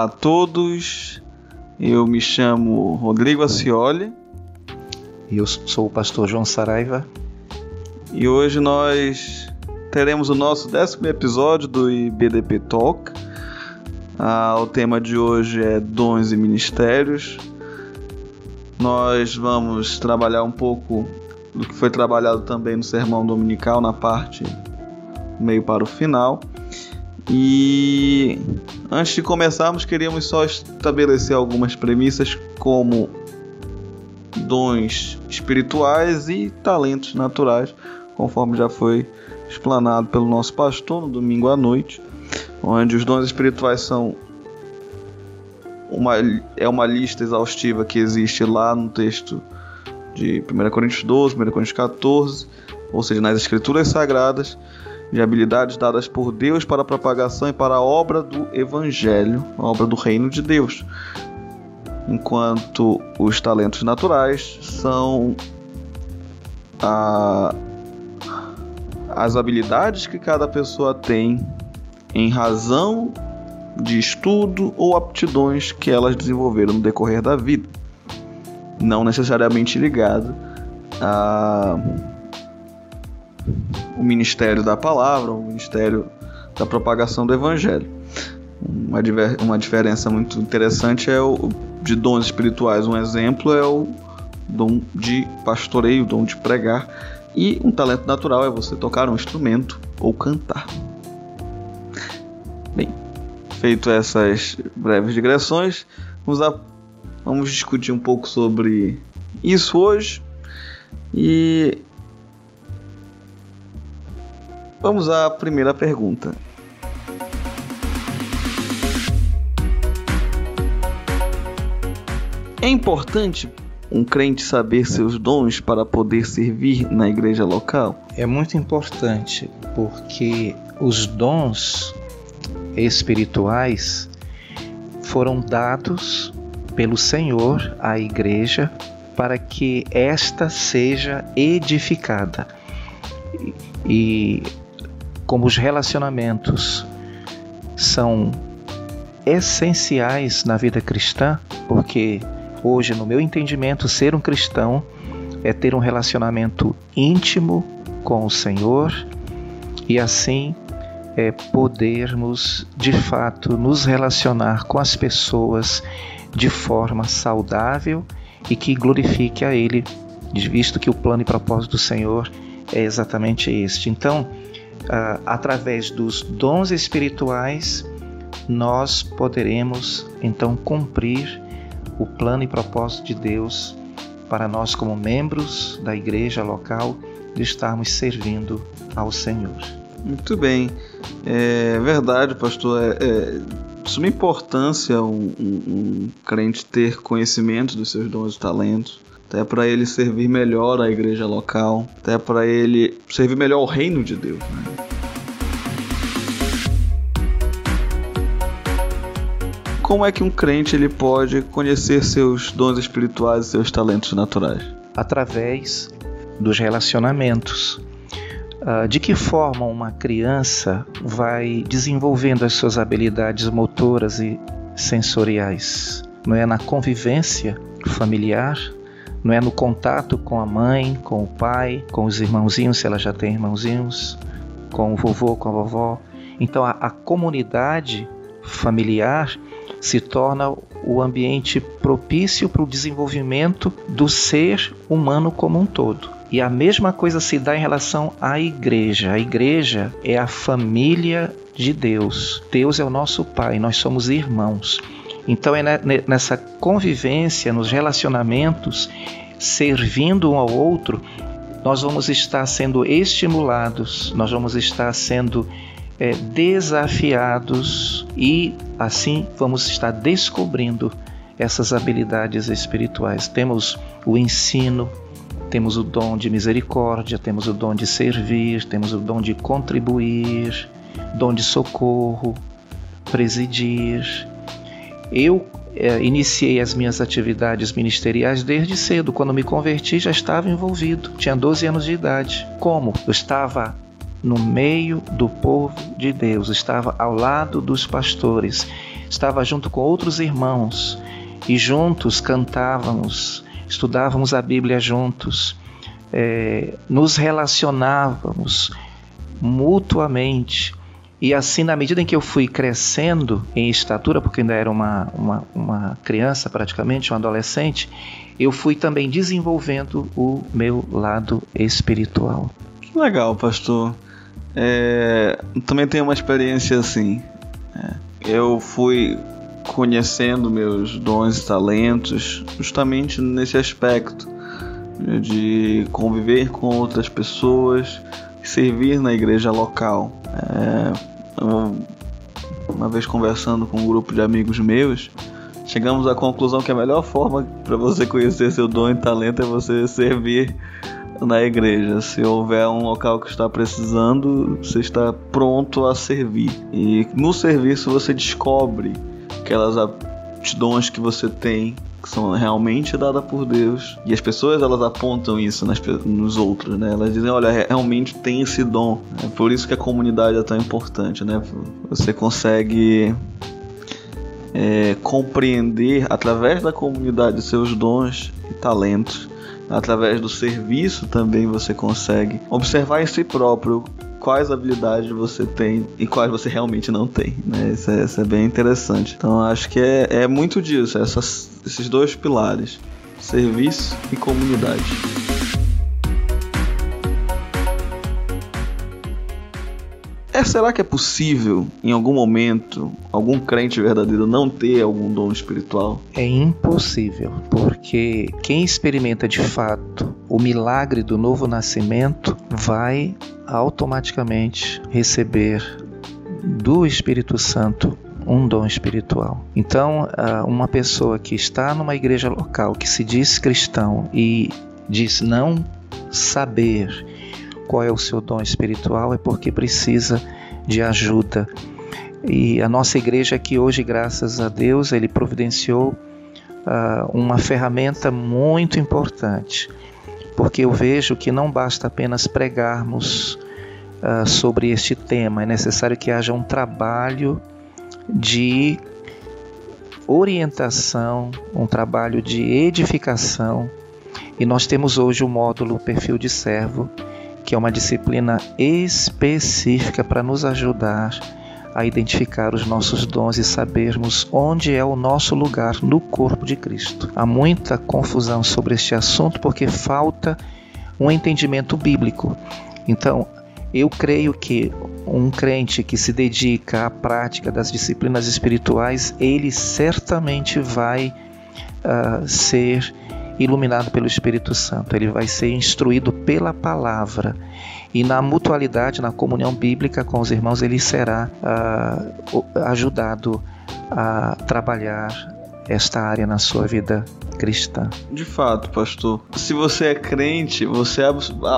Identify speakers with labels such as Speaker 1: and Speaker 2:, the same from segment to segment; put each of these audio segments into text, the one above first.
Speaker 1: Olá a todos, eu me chamo Rodrigo Acioli.
Speaker 2: E eu sou o pastor João Saraiva.
Speaker 1: E hoje nós teremos o nosso décimo episódio do IBDP Talk. Ah, o tema de hoje é dons e ministérios. Nós vamos trabalhar um pouco do que foi trabalhado também no sermão dominical na parte meio para o final. E antes de começarmos, queríamos só estabelecer algumas premissas como dons espirituais e talentos naturais, conforme já foi explanado pelo nosso pastor no domingo à noite, onde os dons espirituais são uma, é uma lista exaustiva que existe lá no texto de 1 Coríntios 12, 1 Coríntios 14, ou seja, nas escrituras sagradas, de habilidades dadas por Deus para a propagação e para a obra do Evangelho, a obra do Reino de Deus. Enquanto os talentos naturais são a, as habilidades que cada pessoa tem em razão de estudo ou aptidões que elas desenvolveram no decorrer da vida, não necessariamente ligado a o ministério da palavra, o ministério da propagação do evangelho. Uma, uma diferença muito interessante é o de dons espirituais. Um exemplo é o dom de pastoreio, o dom de pregar. E um talento natural é você tocar um instrumento ou cantar. Bem, feito essas breves digressões, vamos, a, vamos discutir um pouco sobre isso hoje. E Vamos à primeira pergunta. É importante um crente saber seus dons para poder servir na igreja local?
Speaker 2: É muito importante, porque os dons espirituais foram dados pelo Senhor à igreja para que esta seja edificada. E como os relacionamentos são essenciais na vida cristã, porque hoje, no meu entendimento, ser um cristão é ter um relacionamento íntimo com o Senhor e assim é podermos de fato nos relacionar com as pessoas de forma saudável e que glorifique a Ele, visto que o plano e propósito do Senhor é exatamente este. Então, uh, através dos dons espirituais, nós poderemos então cumprir o plano e propósito de Deus para nós, como membros da igreja local, de estarmos servindo ao Senhor.
Speaker 1: Muito bem, é verdade, pastor. É, é de suma importância um, um, um crente ter conhecimento dos seus dons e talentos até para ele servir melhor a igreja local, até para ele servir melhor o reino de Deus. Né? Como é que um crente ele pode conhecer seus dons espirituais e seus talentos naturais?
Speaker 2: Através dos relacionamentos. Uh, de que forma uma criança vai desenvolvendo as suas habilidades motoras e sensoriais? Não é na convivência familiar, não é no contato com a mãe, com o pai, com os irmãozinhos, se ela já tem irmãozinhos, com o vovô, com a vovó. Então a, a comunidade familiar se torna o ambiente propício para o desenvolvimento do ser humano como um todo. E a mesma coisa se dá em relação à igreja. A igreja é a família de Deus. Deus é o nosso Pai, nós somos irmãos. Então é nessa convivência, nos relacionamentos, servindo um ao outro, nós vamos estar sendo estimulados, nós vamos estar sendo é, desafiados e assim vamos estar descobrindo essas habilidades espirituais. Temos o ensino, temos o dom de misericórdia, temos o dom de servir, temos o dom de contribuir, dom de socorro, presidir. Eu é, iniciei as minhas atividades ministeriais desde cedo. Quando me converti, já estava envolvido. Tinha 12 anos de idade. Como? Eu estava no meio do povo de Deus, estava ao lado dos pastores, estava junto com outros irmãos e juntos cantávamos, estudávamos a Bíblia juntos, é, nos relacionávamos mutuamente. E assim, na medida em que eu fui crescendo em estatura, porque ainda era uma, uma, uma criança praticamente, um adolescente, eu fui também desenvolvendo o meu lado espiritual.
Speaker 1: Que legal, pastor. É, também tenho uma experiência assim. É, eu fui conhecendo meus dons e talentos justamente nesse aspecto de conviver com outras pessoas, servir na igreja local. É, uma vez conversando com um grupo de amigos meus, chegamos à conclusão que a melhor forma para você conhecer seu dom e talento é você servir na igreja. Se houver um local que está precisando, você está pronto a servir. E no serviço você descobre aquelas aptidões que você tem que são realmente dadas por Deus e as pessoas elas apontam isso nas, nos outros, né? Elas dizem, olha, realmente tem esse dom. É por isso que a comunidade é tão importante, né? Você consegue é, compreender através da comunidade seus dons e talentos através do serviço também você consegue observar em si próprio quais habilidades você tem e quais você realmente não tem, né? Isso é, isso é bem interessante. Então acho que é, é muito disso, essas, esses dois pilares, serviço e comunidade. É, será que é possível, em algum momento, algum crente verdadeiro não ter algum dom espiritual?
Speaker 2: É impossível, porque quem experimenta de fato o milagre do novo nascimento vai automaticamente receber do Espírito Santo um dom espiritual. Então, uma pessoa que está numa igreja local, que se diz cristão e diz não saber qual é o seu dom espiritual, é porque precisa de ajuda. E a nossa igreja aqui hoje, graças a Deus, ele providenciou uh, uma ferramenta muito importante, porque eu vejo que não basta apenas pregarmos uh, sobre este tema, é necessário que haja um trabalho de orientação, um trabalho de edificação. E nós temos hoje o módulo Perfil de Servo, que é uma disciplina específica para nos ajudar a identificar os nossos dons e sabermos onde é o nosso lugar no corpo de Cristo. Há muita confusão sobre este assunto porque falta um entendimento bíblico. Então, eu creio que um crente que se dedica à prática das disciplinas espirituais, ele certamente vai uh, ser iluminado pelo Espírito Santo, ele vai ser instruído pela palavra. E na mutualidade, na comunhão bíblica com os irmãos, ele será uh, ajudado a trabalhar esta área na sua vida cristã.
Speaker 1: De fato, pastor. Se você é crente, você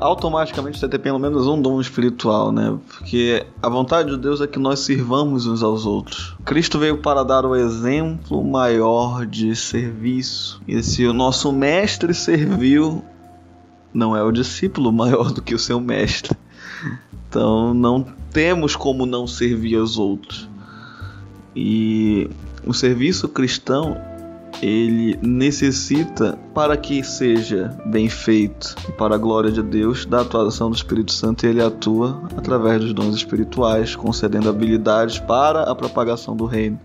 Speaker 1: automaticamente vai ter pelo menos um dom espiritual, né? Porque a vontade de Deus é que nós sirvamos uns aos outros. Cristo veio para dar o exemplo maior de serviço. E se o nosso mestre serviu, não é o discípulo maior do que o seu mestre. Então não temos como não servir aos outros. E o serviço cristão ele necessita, para que seja bem feito e para a glória de Deus, da atuação do Espírito Santo, e ele atua através dos dons espirituais, concedendo habilidades para a propagação do reino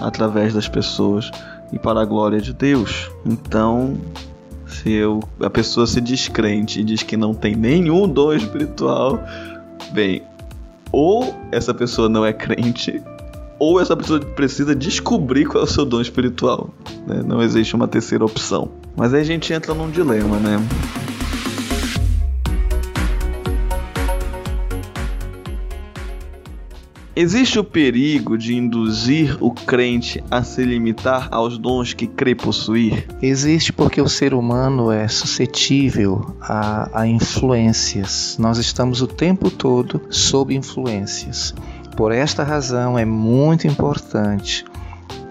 Speaker 1: através das pessoas e para a glória de Deus. Então, se eu, a pessoa se descrente e diz que não tem nenhum dom espiritual, bem, ou essa pessoa não é crente, ou essa pessoa precisa descobrir qual é o seu dom espiritual. Né? Não existe uma terceira opção. Mas aí a gente entra num dilema, né? Existe o perigo de induzir o crente a se limitar aos dons que crê possuir?
Speaker 2: Existe porque o ser humano é suscetível a, a influências. Nós estamos o tempo todo sob influências. Por esta razão é muito importante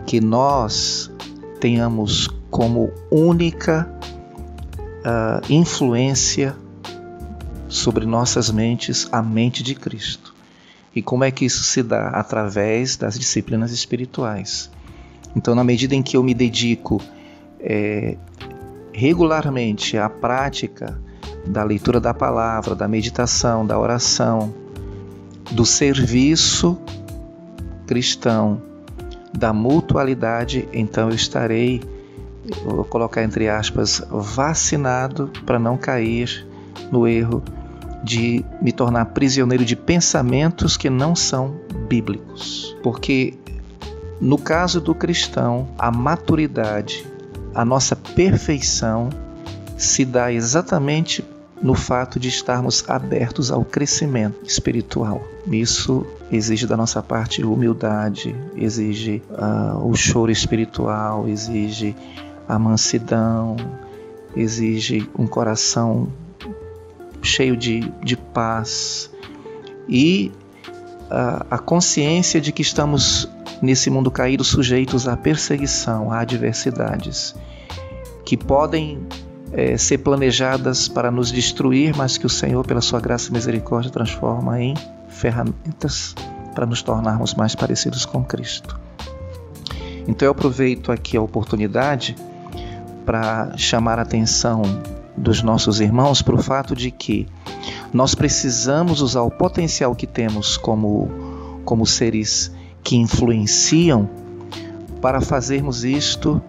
Speaker 2: que nós tenhamos como única uh, influência sobre nossas mentes a mente de Cristo. E como é que isso se dá? Através das disciplinas espirituais. Então, na medida em que eu me dedico é, regularmente à prática da leitura da palavra, da meditação, da oração, do serviço cristão, da mutualidade, então eu estarei, vou colocar entre aspas, vacinado para não cair no erro de me tornar prisioneiro de pensamentos que não são bíblicos. Porque no caso do cristão, a maturidade, a nossa perfeição se dá exatamente no fato de estarmos abertos ao crescimento espiritual. Isso exige da nossa parte humildade, exige uh, o choro espiritual, exige a mansidão, exige um coração cheio de, de paz e uh, a consciência de que estamos nesse mundo caído sujeitos à perseguição, a adversidades que podem é, ser planejadas para nos destruir, mas que o Senhor, pela sua graça e misericórdia, transforma em ferramentas para nos tornarmos mais parecidos com Cristo. Então eu aproveito aqui a oportunidade para chamar a atenção dos nossos irmãos para o fato de que nós precisamos usar o potencial que temos como, como seres que influenciam para fazermos isto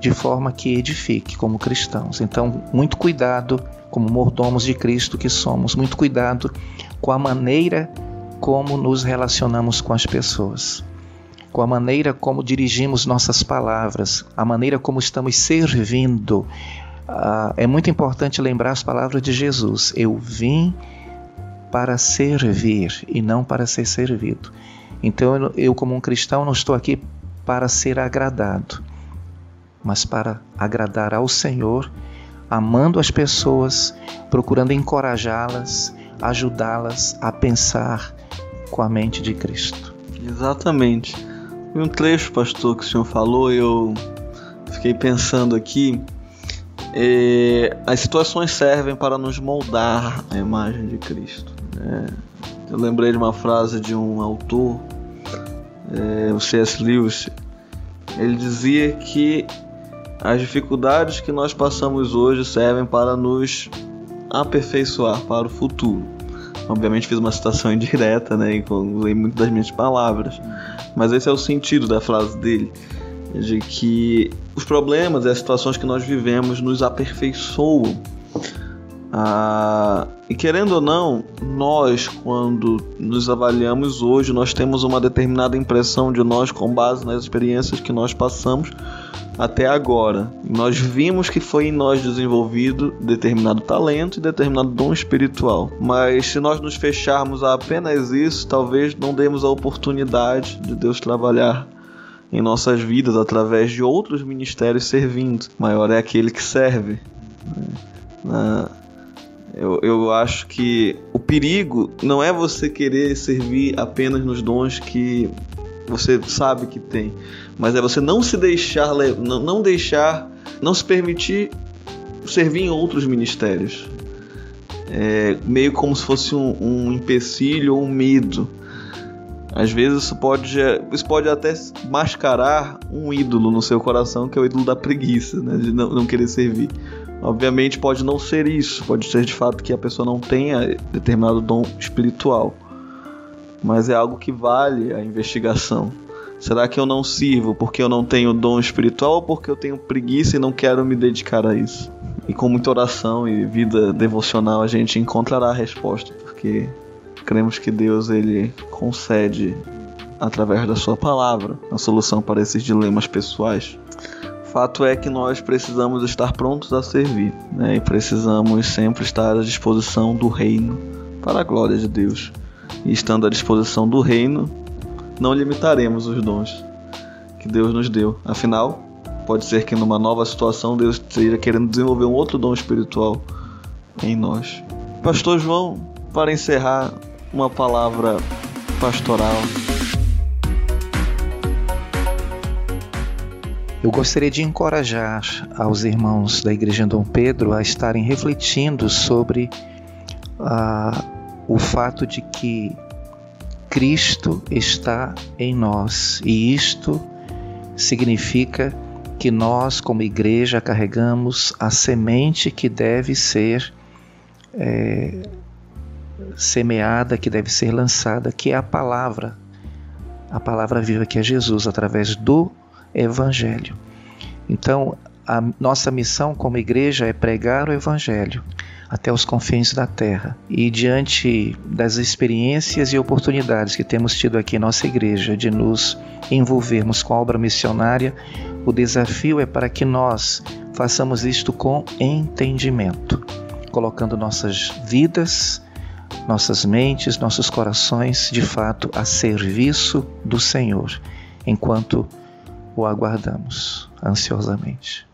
Speaker 2: de forma que edifique como cristãos. Então, muito cuidado como mordomos de Cristo que somos, muito cuidado com a maneira como nos relacionamos com as pessoas, com a maneira como dirigimos nossas palavras, a maneira como estamos servindo. Ah, é muito importante lembrar as palavras de Jesus: Eu vim para servir e não para ser servido. Então, eu, como um cristão, não estou aqui para ser agradado mas para agradar ao Senhor, amando as pessoas, procurando encorajá-las, ajudá-las a pensar com a mente de Cristo.
Speaker 1: Exatamente. Um trecho, pastor, que o senhor falou, eu fiquei pensando aqui. É, as situações servem para nos moldar a imagem de Cristo. É, eu lembrei de uma frase de um autor, é, o C.S. Lewis. Ele dizia que as dificuldades que nós passamos hoje servem para nos aperfeiçoar para o futuro. Obviamente fiz uma citação indireta, né, e usei muito das minhas palavras, mas esse é o sentido da frase dele, de que os problemas e as situações que nós vivemos nos aperfeiçoam. Ah, e querendo ou não, nós, quando nos avaliamos hoje, nós temos uma determinada impressão de nós com base nas experiências que nós passamos até agora. Nós vimos que foi em nós desenvolvido determinado talento e determinado dom espiritual. Mas se nós nos fecharmos a apenas isso, talvez não demos a oportunidade de Deus trabalhar em nossas vidas através de outros ministérios servindo. Maior é aquele que serve. Eu, eu acho que o perigo não é você querer servir apenas nos dons que você sabe que tem, mas é você não se deixar, não deixar, não se permitir servir em outros ministérios. É meio como se fosse um, um empecilho ou um medo. Às vezes isso pode, isso pode até mascarar um ídolo no seu coração, que é o ídolo da preguiça, né? de não, não querer servir. Obviamente pode não ser isso, pode ser de fato que a pessoa não tenha determinado dom espiritual mas é algo que vale a investigação. Será que eu não sirvo porque eu não tenho dom espiritual ou porque eu tenho preguiça e não quero me dedicar a isso? E com muita oração e vida devocional a gente encontrará a resposta, porque cremos que Deus ele concede através da sua palavra a solução para esses dilemas pessoais. Fato é que nós precisamos estar prontos a servir, né? E precisamos sempre estar à disposição do reino para a glória de Deus e estando à disposição do reino, não limitaremos os dons que Deus nos deu. Afinal, pode ser que numa nova situação Deus esteja querendo desenvolver um outro dom espiritual em nós. Pastor João, para encerrar, uma palavra pastoral.
Speaker 2: Eu gostaria de encorajar aos irmãos da Igreja Dom Pedro a estarem refletindo sobre a o fato de que Cristo está em nós e isto significa que nós, como igreja, carregamos a semente que deve ser é, semeada, que deve ser lançada, que é a palavra, a palavra viva que é Jesus, através do Evangelho. Então, a nossa missão como igreja é pregar o Evangelho até os confins da terra. E diante das experiências e oportunidades que temos tido aqui em nossa igreja de nos envolvermos com a obra missionária, o desafio é para que nós façamos isto com entendimento, colocando nossas vidas, nossas mentes, nossos corações de fato a serviço do Senhor, enquanto o aguardamos ansiosamente.